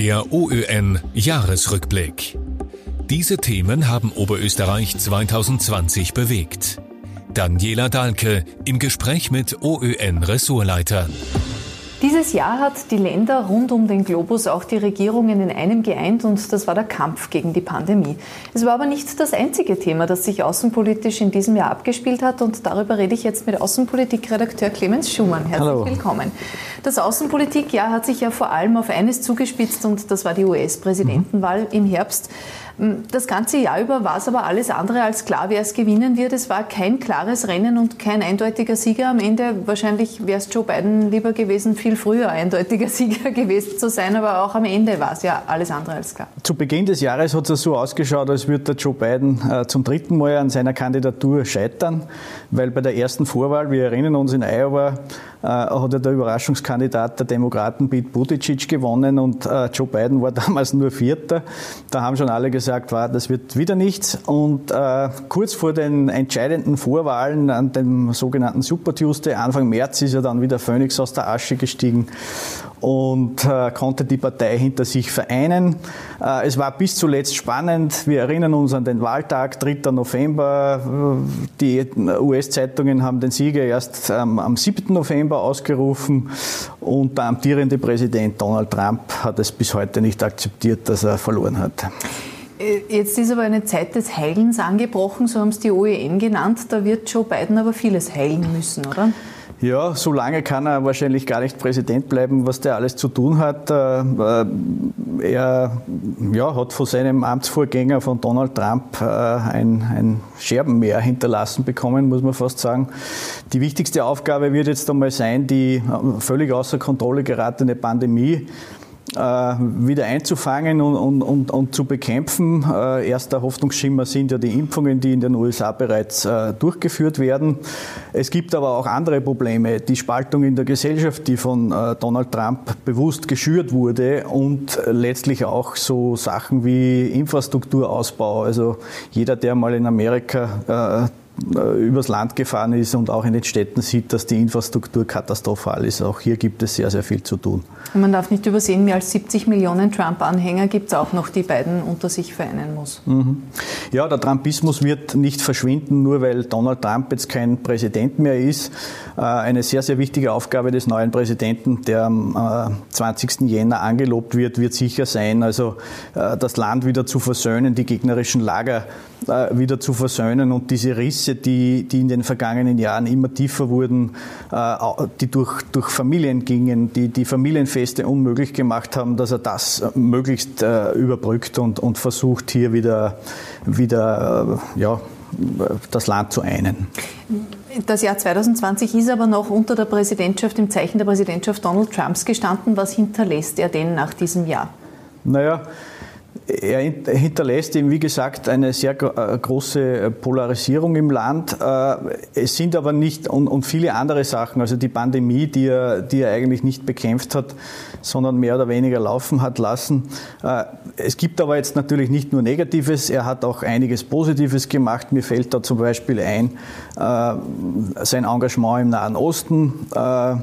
Der OÖN Jahresrückblick. Diese Themen haben Oberösterreich 2020 bewegt. Daniela Dahlke im Gespräch mit OÖN-Ressortleitern. Dieses Jahr hat die Länder rund um den Globus auch die Regierungen in einem geeint und das war der Kampf gegen die Pandemie. Es war aber nicht das einzige Thema, das sich außenpolitisch in diesem Jahr abgespielt hat und darüber rede ich jetzt mit Außenpolitikredakteur Clemens Schumann. Herzlich Hallo. willkommen. Das Außenpolitikjahr hat sich ja vor allem auf eines zugespitzt und das war die US-Präsidentenwahl mhm. im Herbst. Das ganze Jahr über war es aber alles andere als klar, wer es gewinnen wird. Es war kein klares Rennen und kein eindeutiger Sieger am Ende. Wahrscheinlich wäre es Joe Biden lieber gewesen, viel früher eindeutiger Sieger gewesen zu sein, aber auch am Ende war es ja alles andere als klar. Zu Beginn des Jahres hat es so ausgeschaut, als würde der Joe Biden äh, zum dritten Mal an seiner Kandidatur scheitern, weil bei der ersten Vorwahl, wir erinnern uns in Iowa, hat ja der Überraschungskandidat der Demokraten Pete Buttigieg gewonnen und äh, Joe Biden war damals nur Vierter. Da haben schon alle gesagt, war, das wird wieder nichts. Und äh, kurz vor den entscheidenden Vorwahlen an dem sogenannten Super Tuesday, Anfang März, ist ja dann wieder Phoenix aus der Asche gestiegen und äh, konnte die Partei hinter sich vereinen. Äh, es war bis zuletzt spannend. Wir erinnern uns an den Wahltag, 3. November. Die US-Zeitungen haben den Sieger erst ähm, am 7. November ausgerufen und der amtierende Präsident Donald Trump hat es bis heute nicht akzeptiert, dass er verloren hat. Äh, jetzt ist aber eine Zeit des Heilens angebrochen, so haben es die OEN genannt. Da wird Joe Biden aber vieles heilen müssen, oder? Ja, so lange kann er wahrscheinlich gar nicht Präsident bleiben, was der alles zu tun hat. Äh, äh, er ja, hat von seinem Amtsvorgänger, von Donald Trump, äh, ein, ein Scherbenmeer hinterlassen bekommen, muss man fast sagen. Die wichtigste Aufgabe wird jetzt einmal sein, die völlig außer Kontrolle geratene Pandemie wieder einzufangen und, und, und, und, zu bekämpfen. Äh, erster Hoffnungsschimmer sind ja die Impfungen, die in den USA bereits äh, durchgeführt werden. Es gibt aber auch andere Probleme. Die Spaltung in der Gesellschaft, die von Donald Trump bewusst geschürt wurde und letztlich auch so Sachen wie Infrastrukturausbau. Also jeder, der mal in Amerika äh, übers Land gefahren ist und auch in den Städten sieht, dass die Infrastruktur katastrophal ist. Auch hier gibt es sehr, sehr viel zu tun. Man darf nicht übersehen, mehr als 70 Millionen Trump-Anhänger gibt es auch noch, die beiden unter sich vereinen muss. Mhm. Ja, der Trumpismus wird nicht verschwinden, nur weil Donald Trump jetzt kein Präsident mehr ist. Äh, eine sehr, sehr wichtige Aufgabe des neuen Präsidenten, der am 20. Äh, Jänner angelobt wird, wird sicher sein, also das Land wieder zu versöhnen, die gegnerischen Lager wieder zu versöhnen und diese Risse Risse, die, die in den vergangenen Jahren immer tiefer wurden, äh, die durch, durch Familien gingen, die die Familienfeste unmöglich gemacht haben, dass er das möglichst äh, überbrückt und, und versucht, hier wieder, wieder äh, ja, das Land zu einen. Das Jahr 2020 ist aber noch unter der Präsidentschaft, im Zeichen der Präsidentschaft Donald Trumps gestanden. Was hinterlässt er denn nach diesem Jahr? Naja, er hinterlässt eben, wie gesagt, eine sehr äh, große Polarisierung im Land. Äh, es sind aber nicht, und, viele andere Sachen, also die Pandemie, die er, die er eigentlich nicht bekämpft hat, sondern mehr oder weniger laufen hat lassen. Äh, es gibt aber jetzt natürlich nicht nur Negatives, er hat auch einiges Positives gemacht. Mir fällt da zum Beispiel ein, sein Engagement im Nahen Osten äh,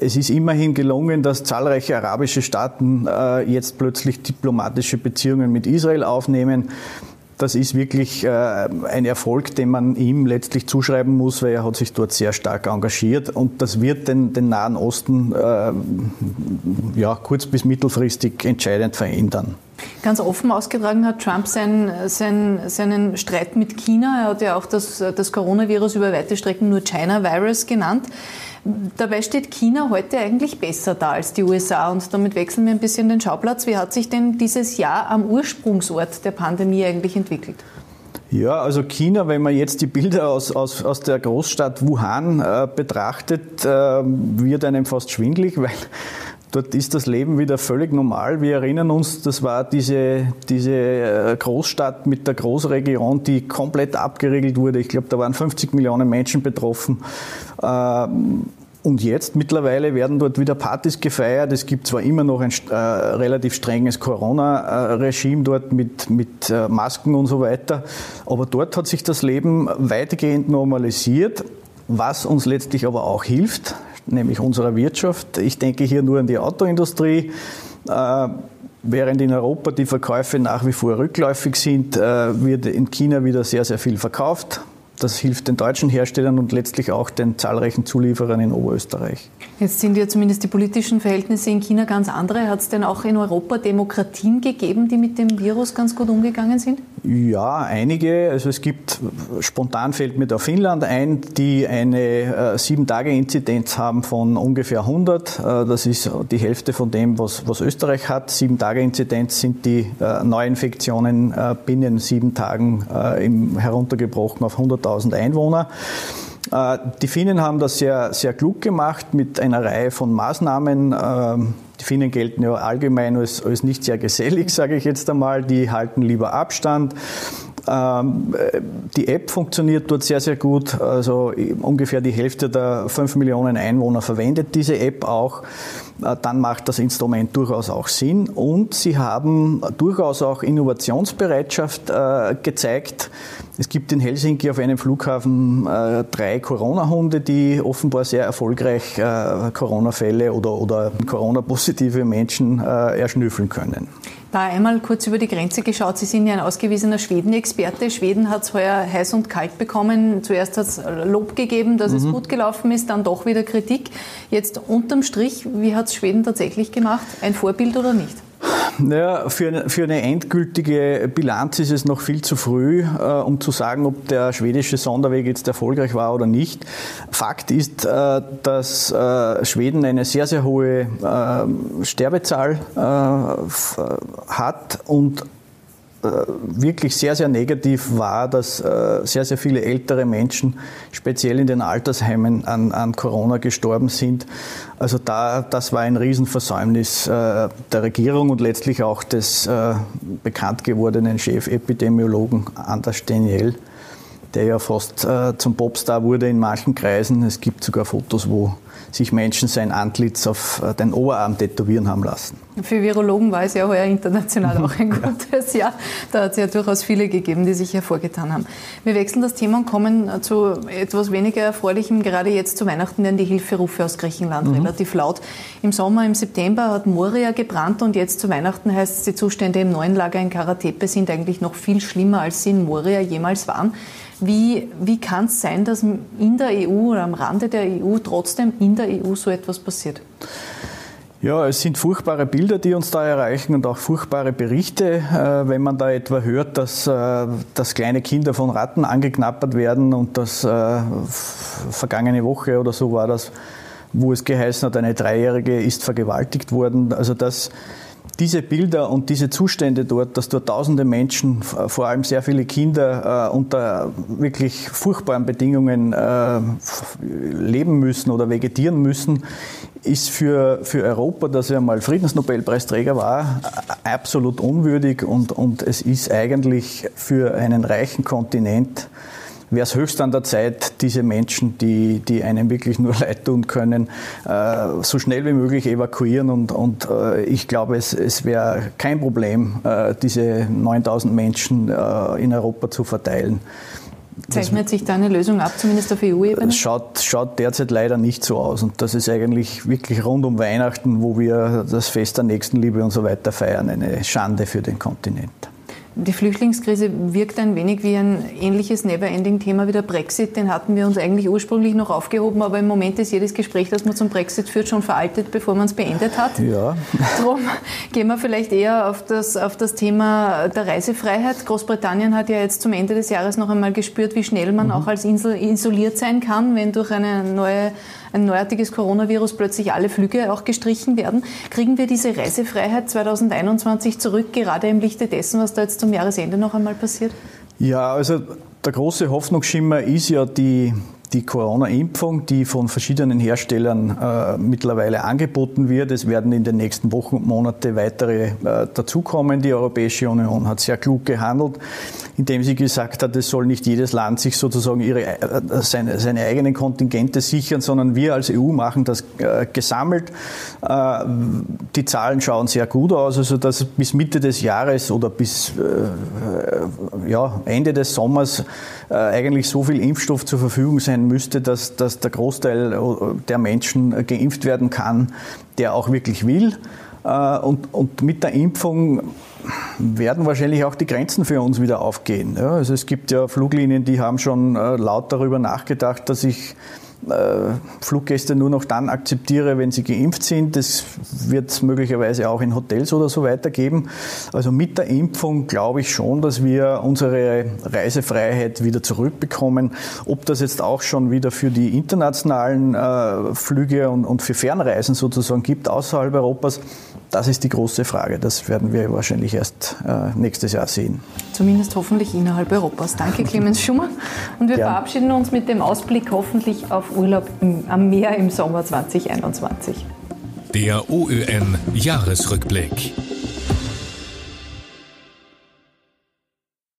es ist immerhin gelungen, dass zahlreiche arabische Staaten äh, jetzt plötzlich diplomatische Beziehungen mit Israel aufnehmen. Das ist wirklich äh, ein Erfolg, den man ihm letztlich zuschreiben muss, weil er hat sich dort sehr stark engagiert und das wird den, den Nahen Osten ja, kurz- bis mittelfristig entscheidend verändern. Ganz offen ausgetragen hat Trump sein, sein, seinen Streit mit China. Er hat ja auch das, das Coronavirus über weite Strecken nur China-Virus genannt. Dabei steht China heute eigentlich besser da als die USA und damit wechseln wir ein bisschen den Schauplatz. Wie hat sich denn dieses Jahr am Ursprungsort der Pandemie eigentlich entwickelt? Ja, also China, wenn man jetzt die Bilder aus, aus, aus der Großstadt Wuhan äh, betrachtet, äh, wird einem fast schwindlig, weil Dort ist das Leben wieder völlig normal. Wir erinnern uns, das war diese, diese äh, Großstadt mit der Großregion, die komplett abgeriegelt wurde. Ich glaube, da waren 50 Millionen Menschen betroffen. Ähm, und jetzt mittlerweile werden dort wieder Partys gefeiert. Es gibt zwar immer noch ein äh, relativ strenges Corona-Regime dort mit, mit äh, Masken und so weiter, aber dort hat sich das Leben weitgehend normalisiert, was uns letztlich aber auch hilft nämlich unserer Wirtschaft. Ich denke hier nur an die Autoindustrie. Äh, Während in Europa die Verkäufe nach wie vor rückläufig sind, äh, wird in China wieder sehr, sehr viel verkauft. Das hilft den deutschen Herstellern und letztlich auch den zahlreichen Zulieferern in Oberösterreich. Jetzt sind ja zumindest die politischen Verhältnisse in China ganz andere. Hat es denn auch in Europa Demokratien gegeben, die mit dem Virus ganz gut umgegangen sind? Ja, einige. Also es gibt, spontan fällt mir da Finnland ein, die eine äh, Sieben-Tage-Inzidenz haben von ungefähr 100. Äh, das ist die Hälfte von dem, was, was Österreich hat. Sieben-Tage-Inzidenz sind die äh, Neuinfektionen äh, binnen sieben Tagen äh, im, heruntergebrochen auf 100.000 Einwohner. Äh, die Finnen haben das sehr, sehr klug gemacht mit einer Reihe von Maßnahmen. Ähm, die Finnen gelten ja allgemein als, als nicht sehr gesellig, sage ich jetzt einmal. Die halten lieber Abstand. Ähm, die App funktioniert dort sehr, sehr gut. Also ungefähr die Hälfte der 5 Millionen Einwohner verwendet diese App auch. Äh, dann macht das Instrument durchaus auch Sinn. Und sie haben durchaus auch Innovationsbereitschaft äh, gezeigt. Es gibt in Helsinki auf einem Flughafen äh, drei Corona-Hunde, die offenbar sehr erfolgreich Corona-Fälle oder, oder Corona-positive Menschen erschnüffeln können. Da einmal kurz über die Grenze geschaut. Sie sind ja ein ausgewiesener Schweden-Experte. Schweden hat es heuer heiß und kalt bekommen. Zuerst hat es Lob gegeben, dass mhm. es gut gelaufen ist, dann doch wieder Kritik. Jetzt unterm Strich, wie hat es Schweden tatsächlich gemacht? Ein Vorbild oder nicht? Naja, für eine, für eine endgültige Bilanz ist es noch viel zu früh, äh, um zu sagen, ob der schwedische Sonderweg jetzt erfolgreich war oder nicht. Fakt ist, äh, dass äh, Schweden eine sehr, sehr hohe äh, Sterbezahl äh, hat und äh, wirklich sehr, sehr negativ war, dass äh, sehr, sehr viele ältere Menschen, speziell in den Altersheimen, an, an Corona gestorben sind. Also da, das war ein Riesenversäumnis äh, der Regierung und letztlich auch des bekannt gewordenen Chefepidemiologen Anders Daniel, der ja fast zum Popstar wurde in manchen Kreisen. Es gibt sogar Fotos, wo sich Menschen sein Antlitz auf äh, den Oberarm tätowieren haben lassen. Für Virologen war es ja heuer international auch ein gutes Jahr. Da hat es ja durchaus viele gegeben, die sich hervorgetan haben. Wir wechseln das Thema und kommen zu etwas weniger Erfreulichem. Gerade jetzt zu Weihnachten werden die Hilferufe aus Griechenland mhm. relativ laut. Im Sommer, im September hat Moria gebrannt und jetzt zu Weihnachten heißt es, die Zustände im neuen Lager in Karatepe sind eigentlich noch viel schlimmer, als sie in Moria jemals waren. Wie, wie kann es sein, dass in der EU oder am Rande der EU trotzdem in der EU so etwas passiert? Ja, es sind furchtbare Bilder, die uns da erreichen und auch furchtbare Berichte, äh, wenn man da etwa hört, dass, äh, dass kleine Kinder von Ratten angeknappert werden und dass äh, vergangene Woche oder so war das, wo es geheißen hat, eine Dreijährige ist vergewaltigt worden. Also das diese Bilder und diese Zustände dort, dass dort tausende Menschen, vor allem sehr viele Kinder, äh, unter wirklich furchtbaren Bedingungen äh, leben müssen oder vegetieren müssen, ist für, für Europa, das ja mal Friedensnobelpreisträger war, absolut unwürdig und, und es ist eigentlich für einen reichen Kontinent wäre es höchst an der Zeit, diese Menschen, die, die einem wirklich nur leid tun können, äh, so schnell wie möglich evakuieren. Und, und äh, ich glaube, es, es wäre kein Problem, äh, diese 9000 Menschen in Europa zu verteilen. Zeichnet sich da eine Lösung ab, zumindest auf EU-Ebene? Schaut, schaut derzeit leider nicht so aus. Und das ist eigentlich wirklich rund um Weihnachten, wo wir das Fest der Nächstenliebe und so weiter feiern, eine Schande für den Kontinent. Die Flüchtlingskrise wirkt ein wenig wie ein ähnliches Never-Ending-Thema wie der Brexit. Den hatten wir uns eigentlich ursprünglich noch aufgehoben, aber im Moment ist jedes Gespräch, das man zum Brexit führt, schon veraltet, bevor man es beendet hat. Ja. Darum gehen wir vielleicht eher auf das, auf das Thema der Reisefreiheit. Großbritannien hat ja jetzt zum Ende des Jahres noch einmal gespürt, wie schnell man mhm. auch als Insel isoliert sein kann, wenn durch eine neue ein neuartiges Coronavirus plötzlich alle Flüge auch gestrichen werden. Kriegen wir diese Reisefreiheit 2021 zurück, gerade im Lichte dessen, was da jetzt zum Jahresende noch einmal passiert? Ja, also der große Hoffnungsschimmer ist ja die, die Corona-Impfung, die von verschiedenen Herstellern äh, mittlerweile angeboten wird. Es werden in den nächsten Wochen und Monaten weitere äh, dazukommen. Die Europäische Union hat sehr klug gehandelt, indem sie gesagt hat, es soll nicht jedes Land sich sozusagen ihre, äh, seine, seine eigenen Kontingente sichern, sondern wir als EU machen das äh, gesammelt. Äh, die Zahlen schauen sehr gut aus, also dass bis Mitte des Jahres oder bis äh, ja, Ende des Sommers eigentlich so viel Impfstoff zur Verfügung sein müsste, dass, dass der Großteil der Menschen geimpft werden kann, der auch wirklich will. Äh, und, und mit der Impfung werden wahrscheinlich auch die Grenzen für uns wieder aufgehen. Ja, also es gibt ja Fluglinien, die haben schon äh, laut darüber nachgedacht, dass ich äh, Fluggäste nur noch dann akzeptiere, wenn sie geimpft sind. Das wird es möglicherweise auch in Hotels oder so weitergeben. Also mit der Impfung glaube ich schon, dass wir unsere Reisefreiheit wieder zurückbekommen. Ob das jetzt auch schon wieder für die internationalen äh, Flüge und, und für Fernreisen sozusagen gibt außerhalb Europas, das ist die große Frage. Das werden wir wahrscheinlich erst äh, nächstes Jahr sehen. Zumindest hoffentlich innerhalb Europas. Danke, Clemens Schummer. Und wir ja. verabschieden uns mit dem Ausblick hoffentlich auf Urlaub am Meer im Sommer 2021. Der OÖN Jahresrückblick.